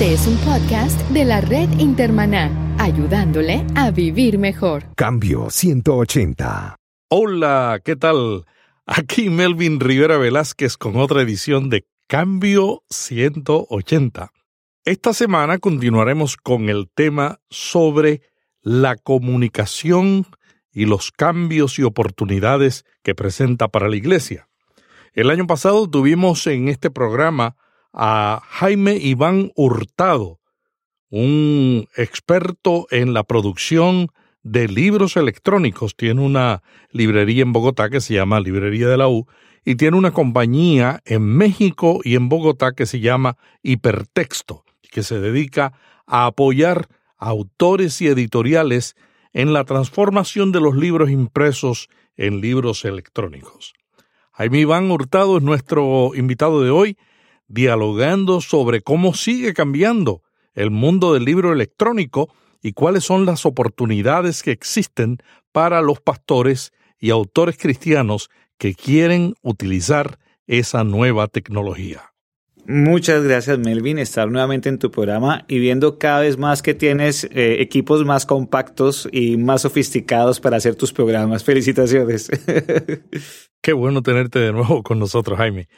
Este es un podcast de la red Intermaná, ayudándole a vivir mejor. Cambio 180. Hola, ¿qué tal? Aquí Melvin Rivera Velázquez con otra edición de Cambio 180. Esta semana continuaremos con el tema sobre la comunicación y los cambios y oportunidades que presenta para la Iglesia. El año pasado tuvimos en este programa a Jaime Iván Hurtado, un experto en la producción de libros electrónicos. Tiene una librería en Bogotá que se llama Librería de la U y tiene una compañía en México y en Bogotá que se llama Hipertexto, que se dedica a apoyar a autores y editoriales en la transformación de los libros impresos en libros electrónicos. Jaime Iván Hurtado es nuestro invitado de hoy dialogando sobre cómo sigue cambiando el mundo del libro electrónico y cuáles son las oportunidades que existen para los pastores y autores cristianos que quieren utilizar esa nueva tecnología. Muchas gracias Melvin, estar nuevamente en tu programa y viendo cada vez más que tienes eh, equipos más compactos y más sofisticados para hacer tus programas. Felicitaciones. Qué bueno tenerte de nuevo con nosotros, Jaime.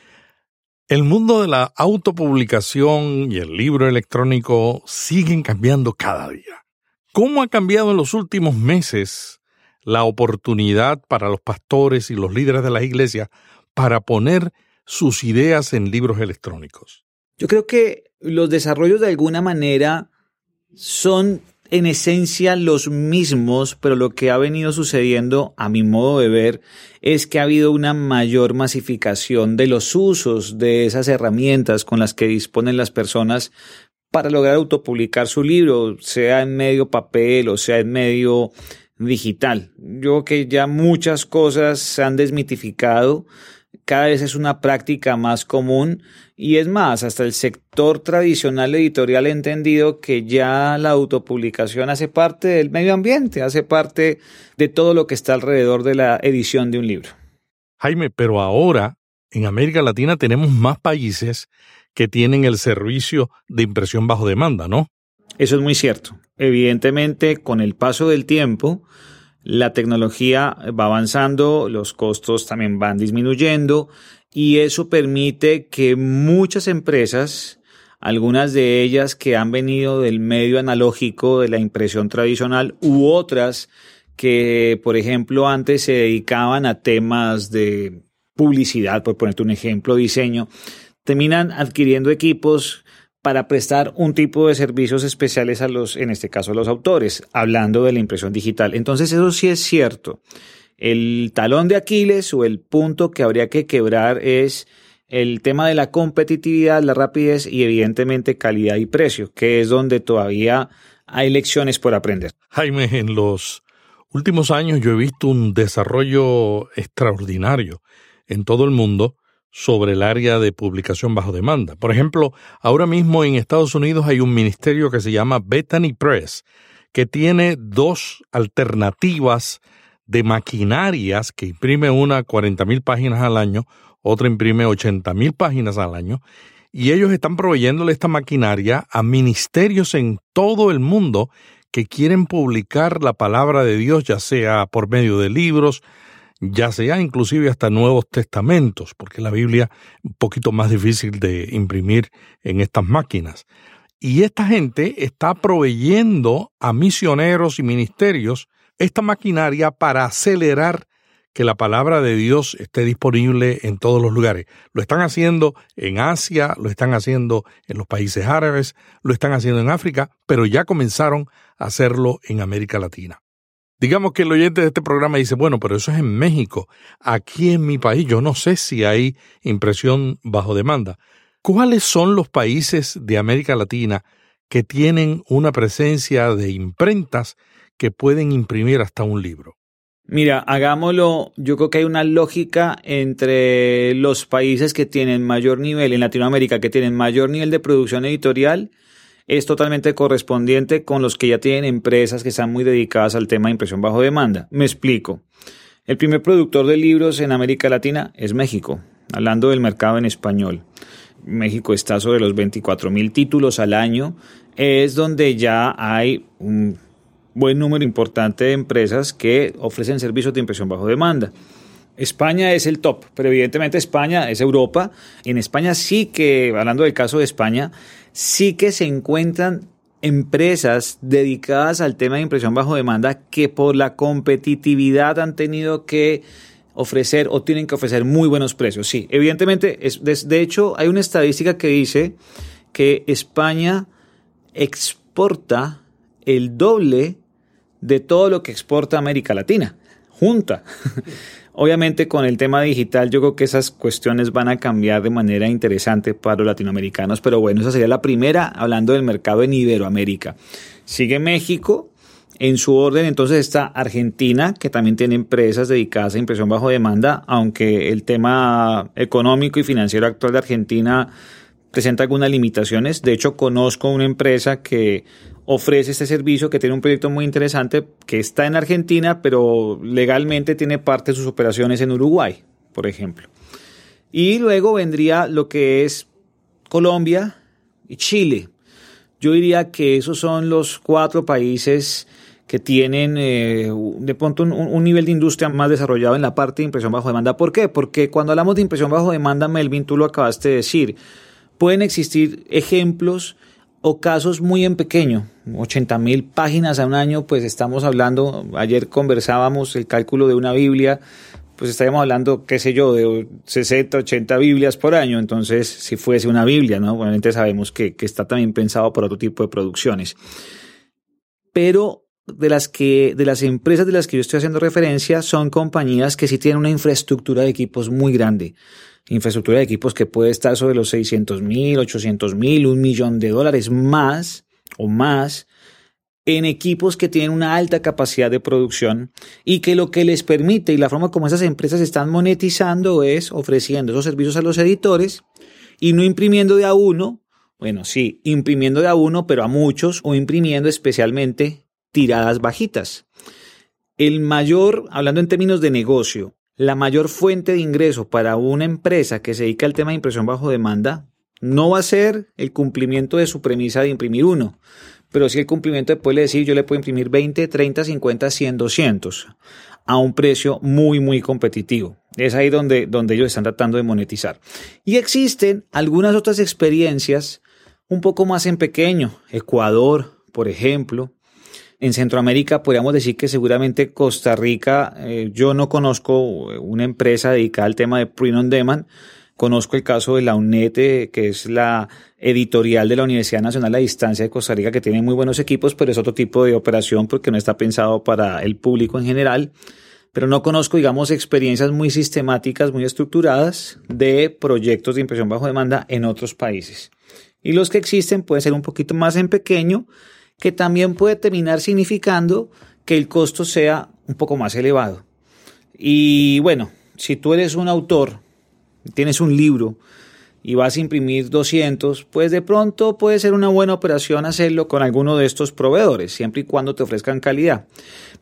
El mundo de la autopublicación y el libro electrónico siguen cambiando cada día. ¿Cómo ha cambiado en los últimos meses la oportunidad para los pastores y los líderes de la iglesia para poner sus ideas en libros electrónicos? Yo creo que los desarrollos de alguna manera son en esencia los mismos, pero lo que ha venido sucediendo, a mi modo de ver, es que ha habido una mayor masificación de los usos de esas herramientas con las que disponen las personas para lograr autopublicar su libro, sea en medio papel o sea en medio digital. Yo creo que ya muchas cosas se han desmitificado cada vez es una práctica más común y es más, hasta el sector tradicional editorial ha entendido que ya la autopublicación hace parte del medio ambiente, hace parte de todo lo que está alrededor de la edición de un libro. Jaime, pero ahora en América Latina tenemos más países que tienen el servicio de impresión bajo demanda, ¿no? Eso es muy cierto. Evidentemente, con el paso del tiempo, la tecnología va avanzando, los costos también van disminuyendo y eso permite que muchas empresas, algunas de ellas que han venido del medio analógico de la impresión tradicional u otras que, por ejemplo, antes se dedicaban a temas de publicidad, por ponerte un ejemplo, diseño, terminan adquiriendo equipos para prestar un tipo de servicios especiales a los, en este caso, a los autores, hablando de la impresión digital. Entonces, eso sí es cierto. El talón de Aquiles o el punto que habría que quebrar es el tema de la competitividad, la rapidez y evidentemente calidad y precio, que es donde todavía hay lecciones por aprender. Jaime, en los últimos años yo he visto un desarrollo extraordinario en todo el mundo sobre el área de publicación bajo demanda. Por ejemplo, ahora mismo en Estados Unidos hay un ministerio que se llama Bethany Press, que tiene dos alternativas de maquinarias que imprime una 40 mil páginas al año, otra imprime 80 mil páginas al año, y ellos están proveyéndole esta maquinaria a ministerios en todo el mundo que quieren publicar la palabra de Dios, ya sea por medio de libros, ya sea inclusive hasta Nuevos Testamentos, porque la Biblia es un poquito más difícil de imprimir en estas máquinas. Y esta gente está proveyendo a misioneros y ministerios esta maquinaria para acelerar que la palabra de Dios esté disponible en todos los lugares. Lo están haciendo en Asia, lo están haciendo en los países árabes, lo están haciendo en África, pero ya comenzaron a hacerlo en América Latina. Digamos que el oyente de este programa dice, bueno, pero eso es en México. Aquí en mi país yo no sé si hay impresión bajo demanda. ¿Cuáles son los países de América Latina que tienen una presencia de imprentas que pueden imprimir hasta un libro? Mira, hagámoslo, yo creo que hay una lógica entre los países que tienen mayor nivel, en Latinoamérica, que tienen mayor nivel de producción editorial es totalmente correspondiente con los que ya tienen empresas que están muy dedicadas al tema de impresión bajo demanda. Me explico. El primer productor de libros en América Latina es México, hablando del mercado en español. México está sobre los 24 mil títulos al año, es donde ya hay un buen número importante de empresas que ofrecen servicios de impresión bajo demanda. España es el top, pero evidentemente España es Europa. En España sí que, hablando del caso de España, sí que se encuentran empresas dedicadas al tema de impresión bajo demanda que por la competitividad han tenido que ofrecer o tienen que ofrecer muy buenos precios. Sí, evidentemente, es, de, hecho, hay una estadística que dice que España exporta el doble de todo lo que exporta América Latina, junta. Obviamente con el tema digital yo creo que esas cuestiones van a cambiar de manera interesante para los latinoamericanos, pero bueno, esa sería la primera hablando del mercado en Iberoamérica. Sigue México, en su orden entonces está Argentina, que también tiene empresas dedicadas a impresión bajo demanda, aunque el tema económico y financiero actual de Argentina presenta algunas limitaciones. De hecho, conozco una empresa que ofrece este servicio, que tiene un proyecto muy interesante, que está en Argentina, pero legalmente tiene parte de sus operaciones en Uruguay, por ejemplo. Y luego vendría lo que es Colombia y Chile. Yo diría que esos son los cuatro países que tienen eh, de pronto un, un, nivel de industria más desarrollado en la parte de impresión bajo demanda. ¿Por qué? Porque cuando hablamos de impresión bajo demanda, Melvin, tú lo acabaste de decir, pueden existir ejemplos o casos muy en pequeño, 80 mil páginas a un año, pues estamos hablando, ayer conversábamos el cálculo de una Biblia, pues estaríamos hablando, qué sé yo, de 60, 80 Biblias por año, entonces si fuese una Biblia, ¿no? Obviamente sabemos que, que está también pensado por otro tipo de producciones. Pero de las que, de las empresas de las que yo estoy haciendo referencia son compañías que sí tienen una infraestructura de equipos muy grande infraestructura de equipos que puede estar sobre los 600 mil, 800 mil, un millón de dólares más o más en equipos que tienen una alta capacidad de producción y que lo que les permite y la forma como esas empresas están monetizando es ofreciendo esos servicios a los editores y no imprimiendo de a uno, bueno, sí, imprimiendo de a uno, pero a muchos o imprimiendo especialmente tiradas bajitas. El mayor, hablando en términos de negocio, la mayor fuente de ingreso para una empresa que se dedica al tema de impresión bajo demanda no va a ser el cumplimiento de su premisa de imprimir uno, pero sí el cumplimiento de poderle decir yo le puedo imprimir 20, 30, 50, 100, 200 a un precio muy, muy competitivo. Es ahí donde, donde ellos están tratando de monetizar. Y existen algunas otras experiencias un poco más en pequeño. Ecuador, por ejemplo, en Centroamérica podríamos decir que seguramente Costa Rica, eh, yo no conozco una empresa dedicada al tema de print on demand. Conozco el caso de la UNED, eh, que es la editorial de la Universidad Nacional a Distancia de Costa Rica, que tiene muy buenos equipos, pero es otro tipo de operación porque no está pensado para el público en general. Pero no conozco, digamos, experiencias muy sistemáticas, muy estructuradas de proyectos de impresión bajo demanda en otros países. Y los que existen pueden ser un poquito más en pequeño, que también puede terminar significando que el costo sea un poco más elevado. Y bueno, si tú eres un autor, tienes un libro y vas a imprimir 200, pues de pronto puede ser una buena operación hacerlo con alguno de estos proveedores, siempre y cuando te ofrezcan calidad.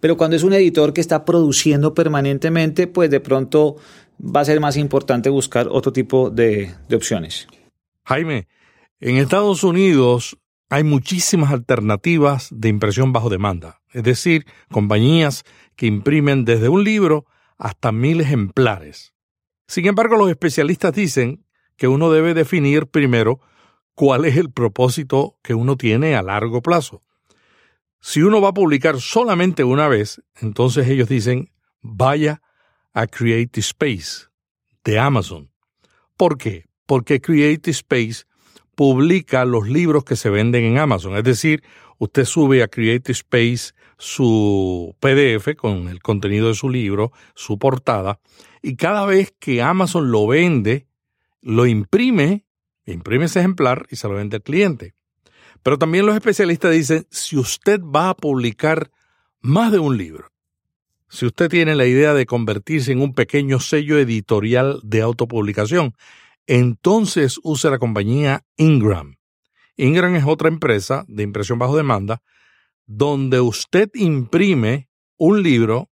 Pero cuando es un editor que está produciendo permanentemente, pues de pronto va a ser más importante buscar otro tipo de, de opciones. Jaime, en Estados Unidos hay muchísimas alternativas de impresión bajo demanda, es decir, compañías que imprimen desde un libro hasta mil ejemplares. Sin embargo, los especialistas dicen que uno debe definir primero cuál es el propósito que uno tiene a largo plazo. Si uno va a publicar solamente una vez, entonces ellos dicen, vaya a Creative Space de Amazon. ¿Por qué? Porque Creative Space publica los libros que se venden en Amazon. Es decir, usted sube a Creative Space su PDF con el contenido de su libro, su portada, y cada vez que Amazon lo vende, lo imprime, imprime ese ejemplar y se lo vende al cliente. Pero también los especialistas dicen, si usted va a publicar más de un libro, si usted tiene la idea de convertirse en un pequeño sello editorial de autopublicación, entonces use la compañía Ingram. Ingram es otra empresa de impresión bajo demanda donde usted imprime un libro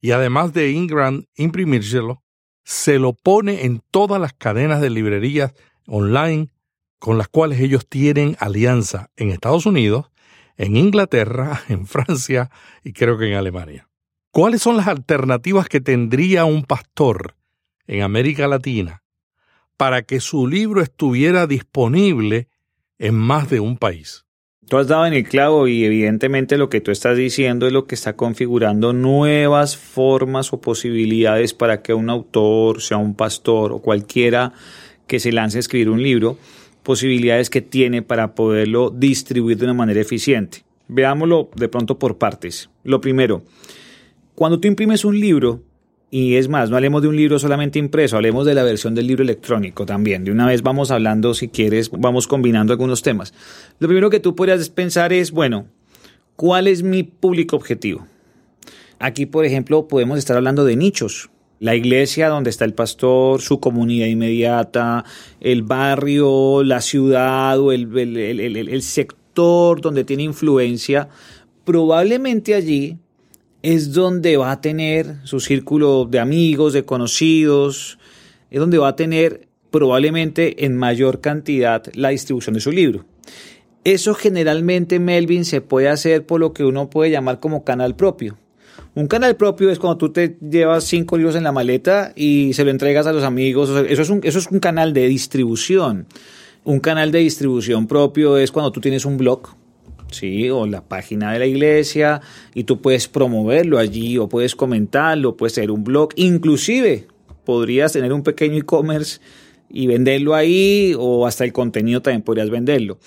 y además de Ingram imprimírselo, se lo pone en todas las cadenas de librerías online con las cuales ellos tienen alianza en Estados Unidos, en Inglaterra, en Francia y creo que en Alemania. ¿Cuáles son las alternativas que tendría un pastor en América Latina para que su libro estuviera disponible en más de un país? Tú has dado en el clavo y evidentemente lo que tú estás diciendo es lo que está configurando nuevas formas o posibilidades para que un autor, sea un pastor o cualquiera que se lance a escribir un libro, posibilidades que tiene para poderlo distribuir de una manera eficiente. Veámoslo de pronto por partes. Lo primero, cuando tú imprimes un libro, y es más, no hablemos de un libro solamente impreso, hablemos de la versión del libro electrónico también. De una vez vamos hablando, si quieres, vamos combinando algunos temas. Lo primero que tú podrías pensar es, bueno, ¿cuál es mi público objetivo? Aquí, por ejemplo, podemos estar hablando de nichos. La iglesia donde está el pastor, su comunidad inmediata, el barrio, la ciudad o el, el sector donde tiene influencia, probablemente allí es donde va a tener su círculo de amigos, de conocidos, es donde va a tener probablemente en mayor cantidad la distribución de su libro. Eso generalmente, Melvin, se puede hacer por lo que uno puede llamar como canal propio. Un canal propio es cuando tú te llevas cinco libros en la maleta y se lo entregas a los amigos. Eso es un, eso es un canal de distribución. Un canal de distribución propio es cuando tú tienes un blog, ¿sí? O la página de la iglesia y tú puedes promoverlo allí o puedes comentarlo, puedes tener un blog, inclusive podrías tener un pequeño e-commerce y venderlo ahí o hasta el contenido también podrías venderlo.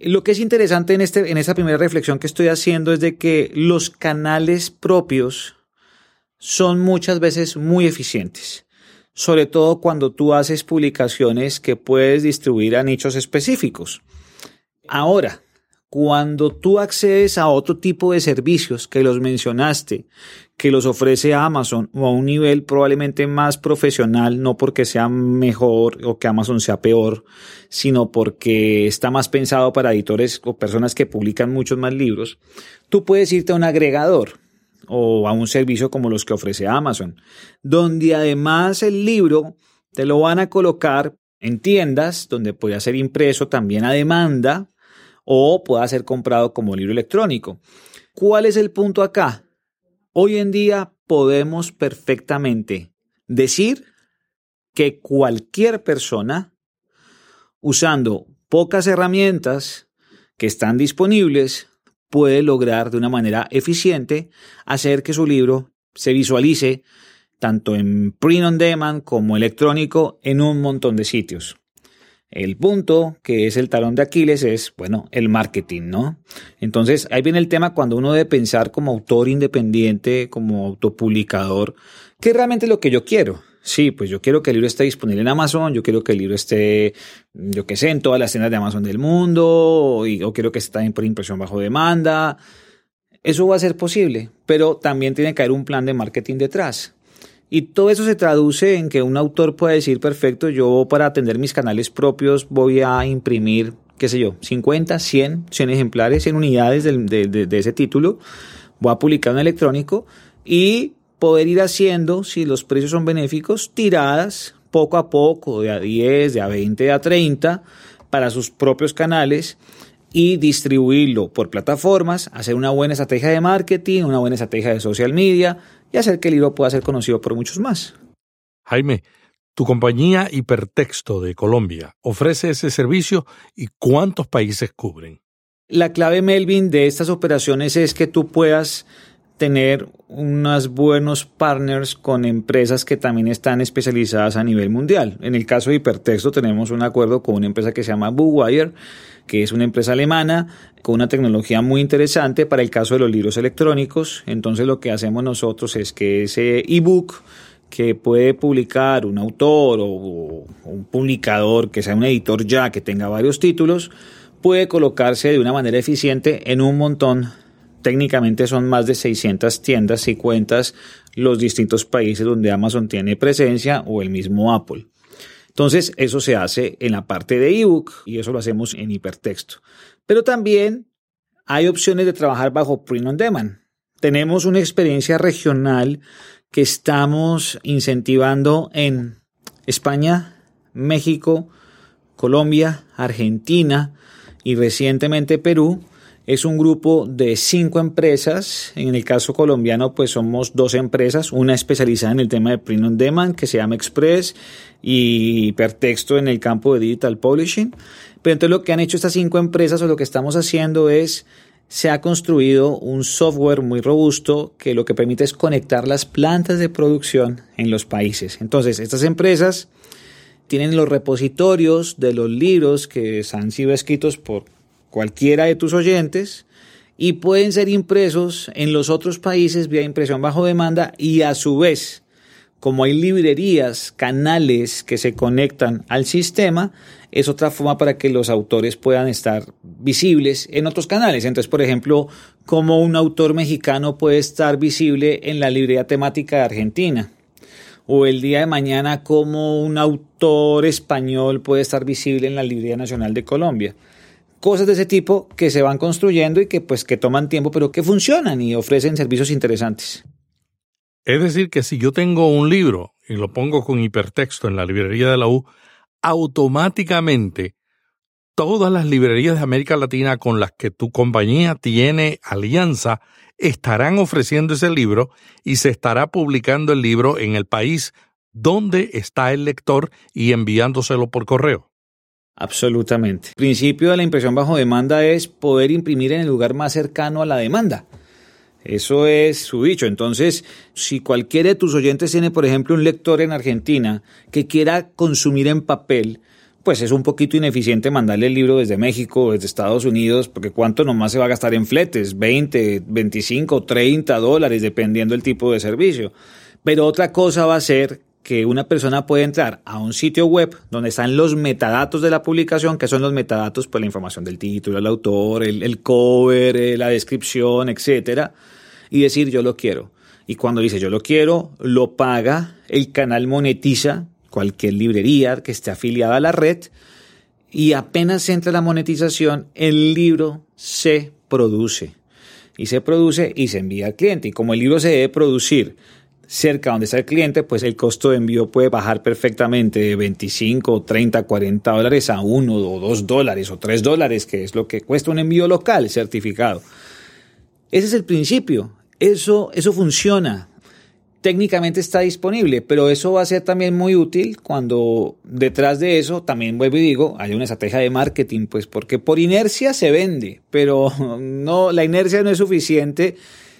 Lo que es interesante en, este, en esta primera reflexión que estoy haciendo es de que los canales propios son muchas veces muy eficientes, sobre todo cuando tú haces publicaciones que puedes distribuir a nichos específicos. Ahora, cuando tú accedes a otro tipo de servicios que los mencionaste, que los ofrece Amazon o a un nivel probablemente más profesional, no porque sea mejor o que Amazon sea peor, sino porque está más pensado para editores o personas que publican muchos más libros, tú puedes irte a un agregador o a un servicio como los que ofrece Amazon, donde además el libro te lo van a colocar en tiendas donde puede ser impreso también a demanda o pueda ser comprado como libro electrónico. ¿Cuál es el punto acá? Hoy en día podemos perfectamente decir que cualquier persona, usando pocas herramientas que están disponibles, puede lograr de una manera eficiente hacer que su libro se visualice tanto en print on demand como electrónico en un montón de sitios. El punto, que es el talón de Aquiles, es, bueno, el marketing, ¿no? Entonces, ahí viene el tema cuando uno debe pensar como autor independiente, como autopublicador, ¿qué es realmente lo que yo quiero? Sí, pues yo quiero que el libro esté disponible en Amazon, yo quiero que el libro esté, yo qué sé, en todas las tiendas de Amazon del mundo, o, o quiero que esté por impresión bajo demanda. Eso va a ser posible, pero también tiene que haber un plan de marketing detrás. Y todo eso se traduce en que un autor puede decir, perfecto, yo para atender mis canales propios voy a imprimir, qué sé yo, 50, 100, 100 ejemplares, 100 unidades de, de ese título, voy a publicar en electrónico y poder ir haciendo, si los precios son benéficos, tiradas poco a poco, de a 10, de a 20, de a 30, para sus propios canales y distribuirlo por plataformas, hacer una buena estrategia de marketing, una buena estrategia de social media, y hacer que el libro pueda ser conocido por muchos más. Jaime, tu compañía Hipertexto de Colombia ofrece ese servicio y cuántos países cubren. La clave, Melvin, de estas operaciones es que tú puedas tener unos buenos partners con empresas que también están especializadas a nivel mundial. En el caso de Hipertexto tenemos un acuerdo con una empresa que se llama Bookwire, que es una empresa alemana con una tecnología muy interesante para el caso de los libros electrónicos. Entonces lo que hacemos nosotros es que ese ebook que puede publicar un autor o, un publicador que sea un editor ya que tenga varios títulos, puede colocarse de una manera eficiente en un montón. Técnicamente son más de 600 tiendas y cuentas los distintos países donde Amazon tiene presencia o el mismo Apple. Entonces, eso se hace en la parte de ebook y eso lo hacemos en hipertexto. Pero también hay opciones de trabajar bajo print on demand. Tenemos una experiencia regional que estamos incentivando en España, México, Colombia, Argentina y recientemente Perú. Es un grupo de cinco empresas. En el caso colombiano, pues somos dos empresas, una especializada en el tema de print on demand que se llama Express y Hipertexto en el campo de digital publishing. Pero entonces lo que han hecho estas cinco empresas o lo que estamos haciendo es se ha construido un software muy robusto que lo que permite es conectar las plantas de producción en los países. Entonces, estas empresas tienen los repositorios de los libros que han sido escritos por cualquiera de tus oyentes y pueden ser impresos en los otros países vía impresión bajo demanda y a su vez, como hay librerías, canales que se conectan al sistema, es otra forma para que los autores puedan estar visibles en otros canales. Entonces, por ejemplo, como un autor mexicano puede estar visible en la librería temática de Argentina. O el día de mañana, como un autor español puede estar visible en la Librería Nacional de Colombia. Cosas de ese tipo que se van construyendo y que pues que toman tiempo, pero que funcionan y ofrecen servicios interesantes. Es decir, que si yo tengo un libro y lo pongo con hipertexto en la librería de la U, automáticamente todas las librerías de América Latina con las que tu compañía tiene alianza estarán ofreciendo ese libro y se estará publicando el libro en el país donde está el lector y enviándoselo por correo. Absolutamente. El principio de la impresión bajo demanda es poder imprimir en el lugar más cercano a la demanda. Eso es su dicho. Entonces, si cualquiera de tus oyentes tiene, por ejemplo, un lector en Argentina que quiera consumir en papel, pues es un poquito ineficiente mandarle el libro desde México desde Estados Unidos, porque cuánto nomás se va a gastar en fletes, 20, 25, 30 dólares, dependiendo del tipo de servicio. Pero otra cosa va a ser que una persona puede entrar a un sitio web donde están los metadatos de la publicación, que son los metadatos, pues la información del título, el autor, el, el cover, eh, la descripción, etcétera, y decir yo lo quiero. Y cuando dice yo lo quiero, lo paga, el canal monetiza cualquier librería que esté afiliada a la red y apenas entra la monetización, el libro se produce. Y se produce y se envía al cliente. Y como el libro se debe producir cerca donde está el cliente, pues el costo de envío puede bajar perfectamente de 25, 30, 40 dólares a 1 o 2 dólares o 3 dólares, que es lo que cuesta un envío local certificado. Ese es el principio. Eso, eso funciona. Técnicamente está disponible, pero eso va a ser también muy útil cuando detrás de eso, también vuelvo y digo, hay una estrategia de marketing, pues porque por inercia se vende, pero no, la inercia no es suficiente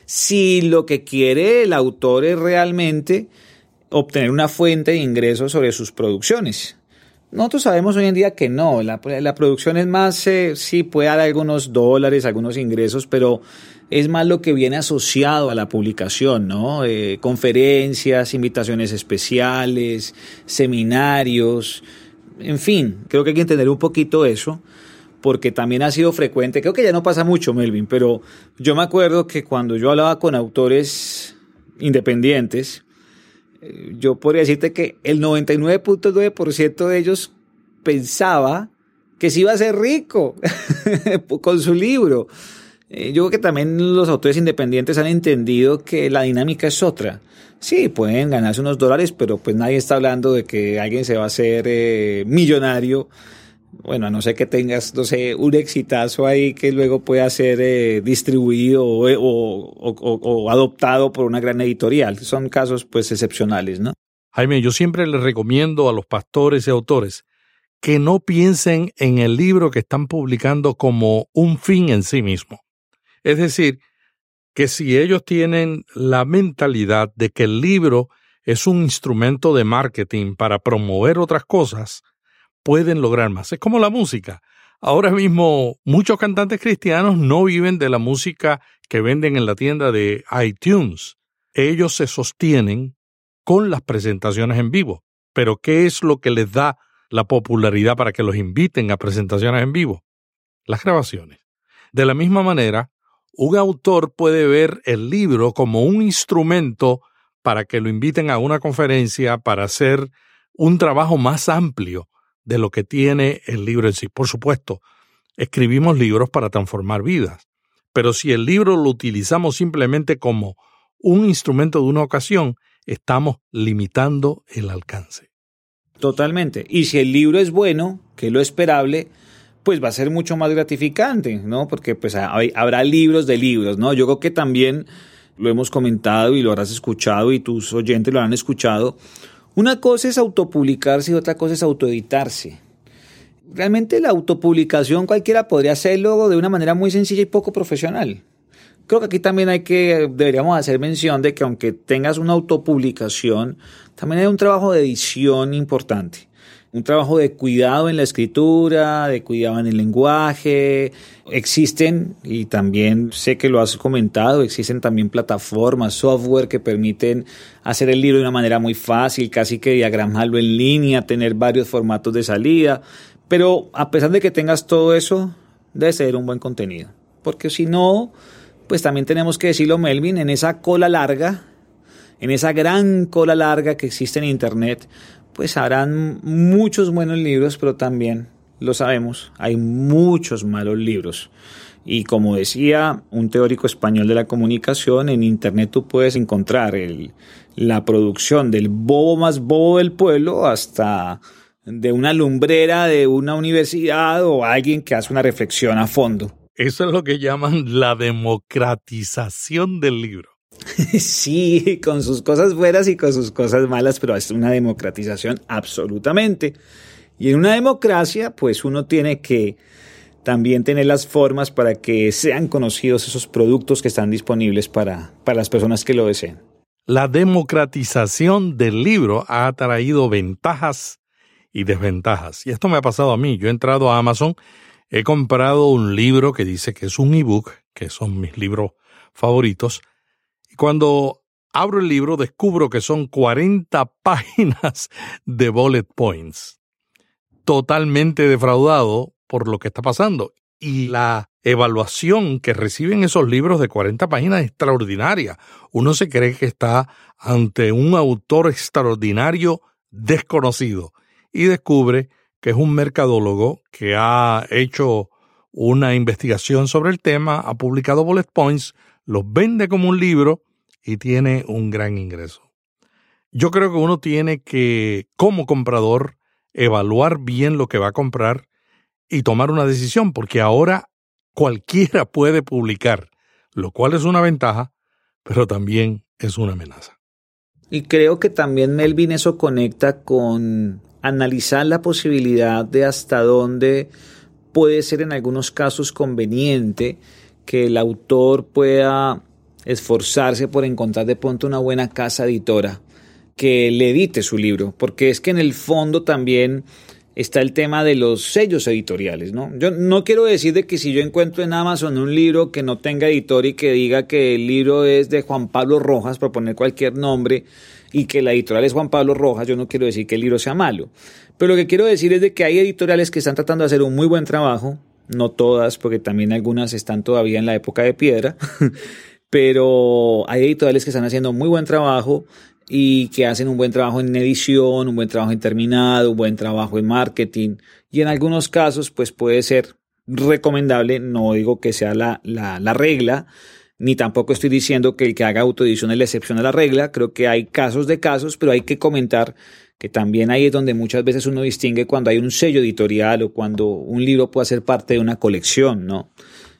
si lo que quiere el autor es realmente obtener una fuente de ingresos sobre sus producciones. Nosotros sabemos hoy en día que no, la, producción es más, eh, sí puede dar algunos dólares, algunos ingresos, pero es más lo que viene asociado a la publicación, ¿no? Eh, conferencias, invitaciones especiales, seminarios, en fin, creo que hay que entender un poquito eso, porque también ha sido frecuente, creo que ya no pasa mucho, Melvin, pero yo me acuerdo que cuando yo hablaba con autores independientes, eh, yo podría decirte que el 99.9% de ellos pensaba que se iba a ser rico con su libro. Eh, yo creo que también los autores independientes han entendido que la dinámica es otra. Sí, pueden ganarse unos dólares, pero pues nadie está hablando de que alguien se va a hacer eh, millonario. Bueno, a no ser que tengas, no sé, un exitazo ahí que luego pueda ser eh, distribuido o, o, adoptado por una gran editorial. Son casos pues excepcionales, ¿no? Jaime, yo siempre les recomiendo a los pastores y autores que no piensen en el libro que están publicando como un fin en sí mismo. Es decir, que si ellos tienen la mentalidad de que el libro es un instrumento de marketing para promover otras cosas, pueden lograr más. Es como la música. Ahora mismo muchos cantantes cristianos no viven de la música que venden en la tienda de iTunes. Ellos se sostienen con las presentaciones en vivo. Pero ¿qué es lo que les da la popularidad para que los inviten a presentaciones en vivo? Las grabaciones. De la misma manera, un autor puede ver el libro como un instrumento para que lo inviten a una conferencia, para hacer un trabajo más amplio de lo que tiene el libro en sí. Por supuesto, escribimos libros para transformar vidas, pero si el libro lo utilizamos simplemente como un instrumento de una ocasión, estamos limitando el alcance. Totalmente. Y si el libro es bueno, que es lo esperable, pues va a ser mucho más gratificante, ¿no? Porque pues habrá libros de libros, ¿no? Yo creo que también lo hemos comentado y lo habrás escuchado y tus oyentes lo han escuchado. Una cosa es autopublicarse y otra cosa es autoeditarse. Realmente la autopublicación cualquiera podría hacerlo de una manera muy sencilla y poco profesional. Creo que aquí también hay que, deberíamos hacer mención de que aunque tengas una autopublicación, también hay un trabajo de edición importante un trabajo de cuidado en la escritura, de cuidado en el lenguaje. Existen, y también sé que lo has comentado, existen también plataformas, software que permiten hacer el libro de una manera muy fácil, casi que diagramarlo en línea, tener varios formatos de salida. Pero a pesar de que tengas todo eso, debe ser un buen contenido. Porque si no, pues también tenemos que decirlo, Melvin, en esa cola larga, en esa gran cola larga que existe en Internet, pues habrán muchos buenos libros, pero también lo sabemos, hay muchos malos libros. Y como decía un teórico español de la comunicación, en Internet tú puedes encontrar el, la producción del bobo más bobo del pueblo hasta de una lumbrera de una universidad o alguien que hace una reflexión a fondo. Eso es lo que llaman la democratización del libro. Sí, con sus cosas buenas y con sus cosas malas, pero es una democratización absolutamente. Y en una democracia, pues uno tiene que también tener las formas para que sean conocidos esos productos que están disponibles para, para las personas que lo deseen. La democratización del libro ha traído ventajas y desventajas. Y esto me ha pasado a mí. Yo he entrado a Amazon, he comprado un libro que dice que es un ebook, que son mis libros favoritos, cuando abro el libro descubro que son 40 páginas de bullet points. Totalmente defraudado por lo que está pasando. Y la evaluación que reciben esos libros de 40 páginas es extraordinaria. Uno se cree que está ante un autor extraordinario desconocido y descubre que es un mercadólogo que ha hecho una investigación sobre el tema, ha publicado bullet points, los vende como un libro y tiene un gran ingreso. Yo creo que uno tiene que, como comprador, evaluar bien lo que va a comprar y tomar una decisión, porque ahora cualquiera puede publicar, lo cual es una ventaja, pero también es una amenaza. Y creo que también Melvin eso conecta con analizar la posibilidad de hasta dónde puede ser en algunos casos conveniente que el autor pueda esforzarse por encontrar de pronto una buena casa editora que le edite su libro, porque es que en el fondo también está el tema de los sellos editoriales, ¿no? Yo no quiero decir de que si yo encuentro en Amazon un libro que no tenga editor y que diga que el libro es de Juan Pablo Rojas, por poner cualquier nombre, y que la editorial es Juan Pablo Rojas, yo no quiero decir que el libro sea malo. Pero lo que quiero decir es de que hay editoriales que están tratando de hacer un muy buen trabajo, no todas, porque también algunas están todavía en la época de piedra, pero hay editoriales que están haciendo muy buen trabajo y que hacen un buen trabajo en edición, un buen trabajo en terminado, un buen trabajo en marketing y en algunos casos pues puede ser recomendable, no digo que sea la, la, la regla, ni tampoco estoy diciendo que el que haga autoedición es la excepción a la regla, creo que hay casos de casos, pero hay que comentar que también ahí es donde muchas veces uno distingue cuando hay un sello editorial o cuando un libro puede ser parte de una colección, ¿no?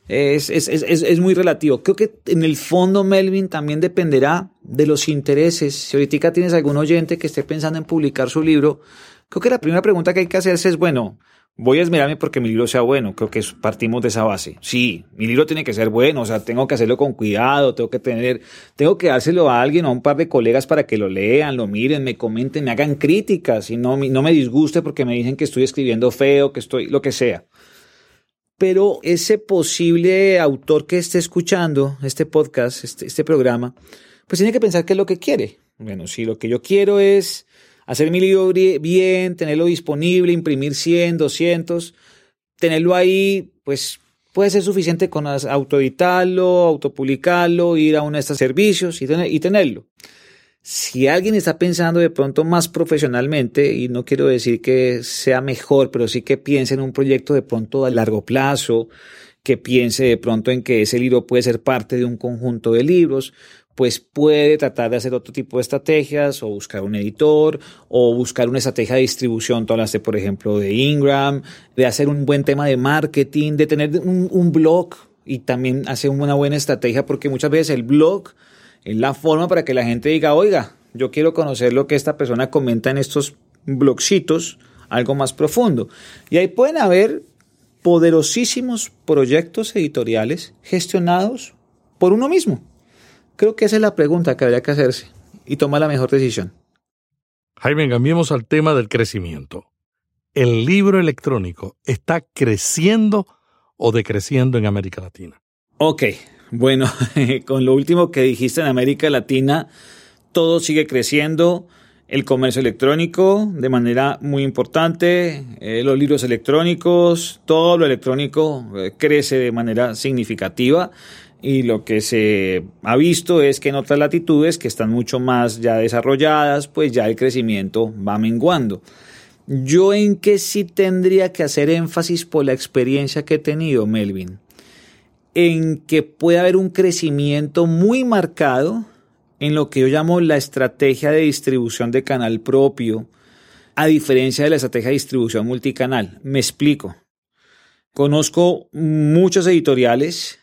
Es, es, es, es, muy relativo. Creo que en el fondo, Melvin, también dependerá de los intereses. Si ahorita tienes algún oyente que esté pensando en publicar su libro, creo que la primera pregunta que hay que hacerse es, bueno, voy a esmerarme porque mi libro sea bueno. Creo que partimos de esa base. Sí, mi libro tiene que ser bueno, o sea, tengo que hacerlo con cuidado, tengo que tener, tengo que dárselo a alguien o a un par de colegas para que lo lean, lo miren, me comenten, me hagan críticas y no, no me disguste porque me dicen que estoy escribiendo feo, que estoy, lo que sea pero ese posible autor que esté escuchando este podcast, este, este, programa, pues tiene que pensar qué es lo que quiere. Bueno, si lo que yo quiero es hacer mi libro bien, tenerlo disponible, imprimir 100, 200, tenerlo ahí, pues puede ser suficiente con autoeditarlo, autopublicarlo, ir a uno de estos servicios y, y tenerlo. Si alguien está pensando de pronto más profesionalmente, y no quiero decir que sea mejor, pero sí que piense en un proyecto de pronto a largo plazo, que piense de pronto en que ese libro puede ser parte de un conjunto de libros, pues puede tratar de hacer otro tipo de estrategias o buscar un editor o buscar una estrategia de distribución. Tú hablaste, por ejemplo, de Ingram, de hacer un buen tema de marketing, de tener un, blog y también hacer una buena estrategia porque muchas veces el blog es la forma para que la gente diga, oiga, yo quiero conocer lo que esta persona comenta en estos blogcitos, algo más profundo. Y ahí pueden haber poderosísimos proyectos editoriales gestionados por uno mismo. Creo que esa es la pregunta que habría que hacerse y tomar la mejor decisión. Jaime, cambiemos al tema del crecimiento. ¿El libro electrónico está creciendo o decreciendo en América Latina? Ok, bueno, con lo último que dijiste en América Latina, todo sigue creciendo. El comercio electrónico de manera muy importante, eh, los libros electrónicos, todo lo electrónico eh, crece de manera significativa y lo que se ha visto es que en otras latitudes que están mucho más ya desarrolladas, pues ya el crecimiento va menguando. Yo en que sí tendría que hacer énfasis por la experiencia que he tenido, Melvin, en que puede haber un crecimiento muy marcado en lo que yo llamo la estrategia de distribución de canal propio, a diferencia de la estrategia de distribución multicanal. Me explico. Conozco muchos editoriales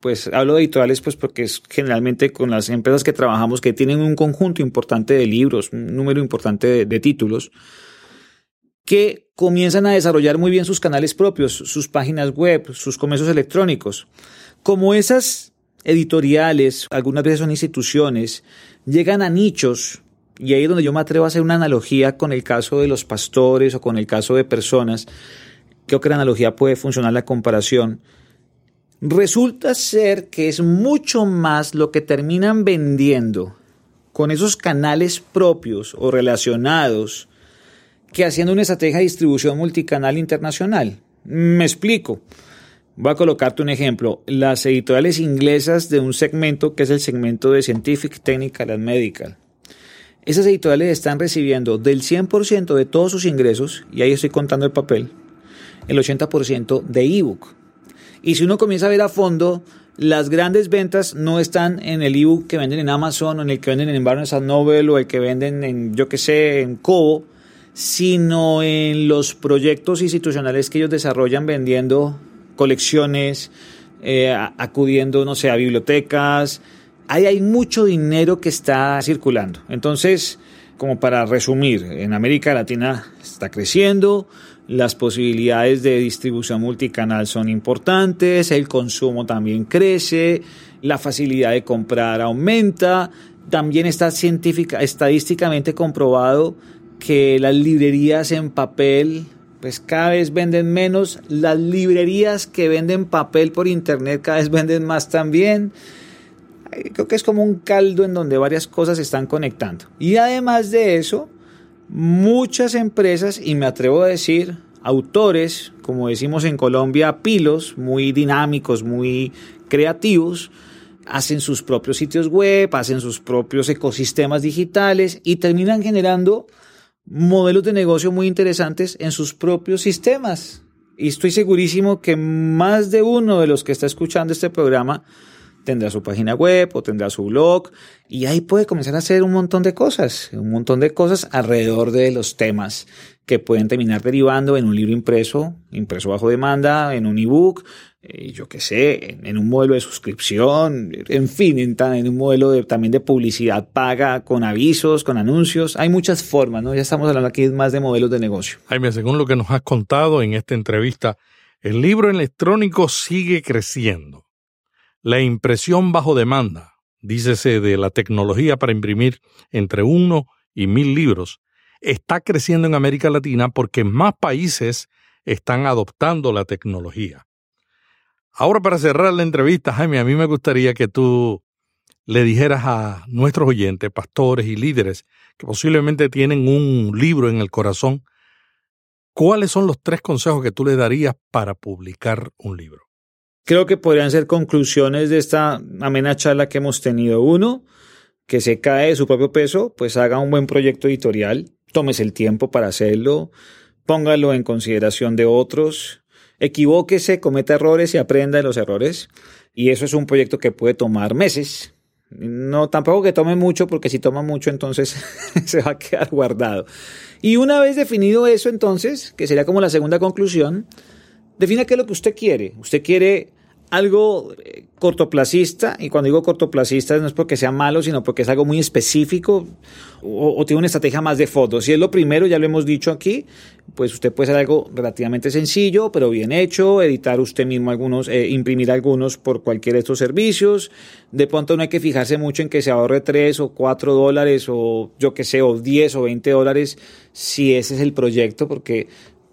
pues hablo de editoriales pues porque es generalmente con las empresas que trabajamos que tienen un conjunto importante de libros, un número importante de, de, títulos, que comienzan a desarrollar muy bien sus canales propios, sus páginas web, sus comercios electrónicos. Como esas editoriales, algunas veces son instituciones, llegan a nichos, y ahí es donde yo me atrevo a hacer una analogía con el caso de los pastores o con el caso de personas, creo que la analogía puede funcionar la comparación, Resulta ser que es mucho más lo que terminan vendiendo con esos canales propios o relacionados que haciendo una estrategia de distribución multicanal internacional. Me explico. Voy a colocarte un ejemplo. Las editoriales inglesas de un segmento que es el segmento de Scientific, Technical and Medical. Esas editoriales están recibiendo del 100% de todos sus ingresos, y ahí estoy contando el papel, el 80% de ebook. Y si uno comienza a ver a fondo, las grandes ventas no están en el ebook que venden en Amazon o en el que venden en Barnes Noble o el que venden en, yo qué sé, en Kobo, sino en los proyectos institucionales que ellos desarrollan vendiendo colecciones, eh, acudiendo, no sé, a bibliotecas. Hay mucho dinero que está circulando. Entonces, como para resumir, en América Latina está creciendo, las posibilidades de distribución multicanal son importantes, el consumo también crece, la facilidad de comprar aumenta, también está científica, estadísticamente comprobado que las librerías en papel pues cada vez venden menos, las librerías que venden papel por internet cada vez venden más también. Creo que es como un caldo en donde varias cosas se están conectando. Y además de eso, muchas empresas, y me atrevo a decir, autores, como decimos en Colombia, pilos, muy dinámicos, muy creativos, hacen sus propios sitios web, hacen sus propios ecosistemas digitales y terminan generando modelos de negocio muy interesantes en sus propios sistemas. Y estoy segurísimo que más de uno de los que está escuchando este programa tendrá su página web o tendrá su blog y ahí puede comenzar a hacer un montón de cosas, un montón de cosas alrededor de los temas que pueden terminar derivando en un libro impreso, impreso bajo demanda, en un ebook, eh, yo qué sé, en, un modelo de suscripción, en fin, en, un modelo de, también de publicidad paga, con avisos, con anuncios. Hay muchas formas, ¿no? Ya estamos hablando aquí más de modelos de negocio. Jaime, según lo que nos has contado en esta entrevista, el libro electrónico sigue creciendo. La impresión bajo demanda, dícese de la tecnología para imprimir entre uno y mil libros, está creciendo en América Latina porque más países están adoptando la tecnología. Ahora para cerrar la entrevista, Jaime, a mí me gustaría que tú le dijeras a nuestros oyentes, pastores y líderes que posiblemente tienen un libro en el corazón, ¿cuáles son los tres consejos que tú le darías para publicar un libro? Creo que podrían ser conclusiones de esta amena charla que hemos tenido. Uno, que se cae de su propio peso, pues haga un buen proyecto editorial, tómese el tiempo para hacerlo, póngalo en consideración de otros, equivóquese, cometa errores y aprenda de los errores. Y eso es un proyecto que puede tomar meses, No, tampoco que tome mucho, porque si toma mucho, entonces se va a quedar guardado. Y una vez definido eso, entonces, que sería como la segunda conclusión, defina qué es lo que usted quiere. Usted quiere algo eh, cortoplacista, y cuando digo cortoplacista no es porque sea malo, sino porque es algo muy específico o, tiene una estrategia más de fotos. Si es lo primero, ya lo hemos dicho aquí, pues usted puede hacer algo relativamente sencillo, pero bien hecho, editar usted mismo algunos, eh, imprimir algunos por cualquiera de estos servicios. De pronto no hay que fijarse mucho en que se ahorre 3 o 4 dólares o yo que sé, o 10 o 20 dólares si ese es el proyecto, porque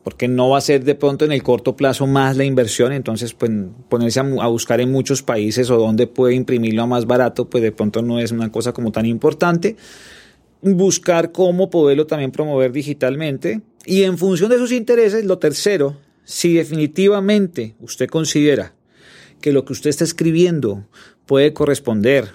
porque no va a ser de pronto en el corto plazo más la inversión, entonces pues ponerse a, buscar en muchos países o donde puede imprimirlo más barato, pues de pronto no es una cosa como tan importante. Buscar cómo poderlo también promover digitalmente y en función de sus intereses, lo tercero, si definitivamente usted considera que lo que usted está escribiendo puede corresponder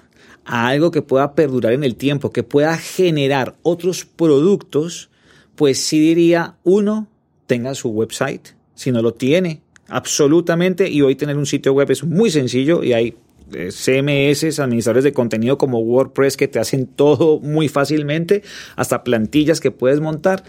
a algo que pueda perdurar en el tiempo, que pueda generar otros productos, pues sí diría, uno, tenga su website. Si no lo tiene, absolutamente. Y hoy tener un sitio web es muy sencillo y hay eh, CMS, administradores de contenido como WordPress que te hacen todo muy fácilmente, hasta plantillas que puedes montar.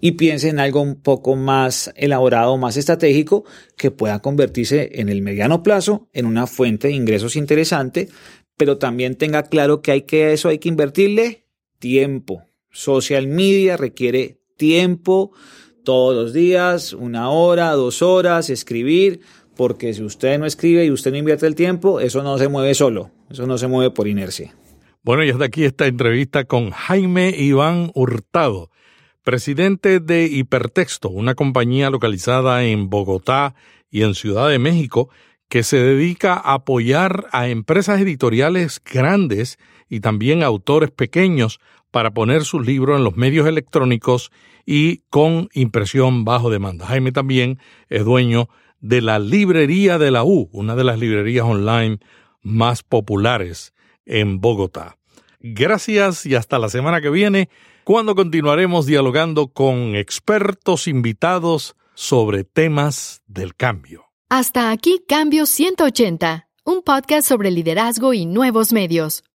Y piense en algo un poco más elaborado, más estratégico, que pueda convertirse en el mediano plazo en una fuente de ingresos interesante, pero también tenga claro que hay que eso hay que invertirle tiempo. Social media requiere tiempo, todos los días, una hora, dos horas, escribir, porque si usted no escribe y usted no invierte el tiempo, eso no se mueve solo, eso no se mueve por inercia. Bueno, y hasta aquí esta entrevista con Jaime Iván Hurtado, presidente de Hipertexto, una compañía localizada en Bogotá y en Ciudad de México que se dedica a apoyar a empresas editoriales grandes y también a autores pequeños para poner sus libros en los medios electrónicos y con impresión bajo demanda. Jaime también es dueño de la Librería de la U, una de las librerías online más populares en Bogotá. Gracias y hasta la semana que viene, cuando continuaremos dialogando con expertos invitados sobre temas del cambio. Hasta aquí Cambio 180, un podcast sobre liderazgo y nuevos medios.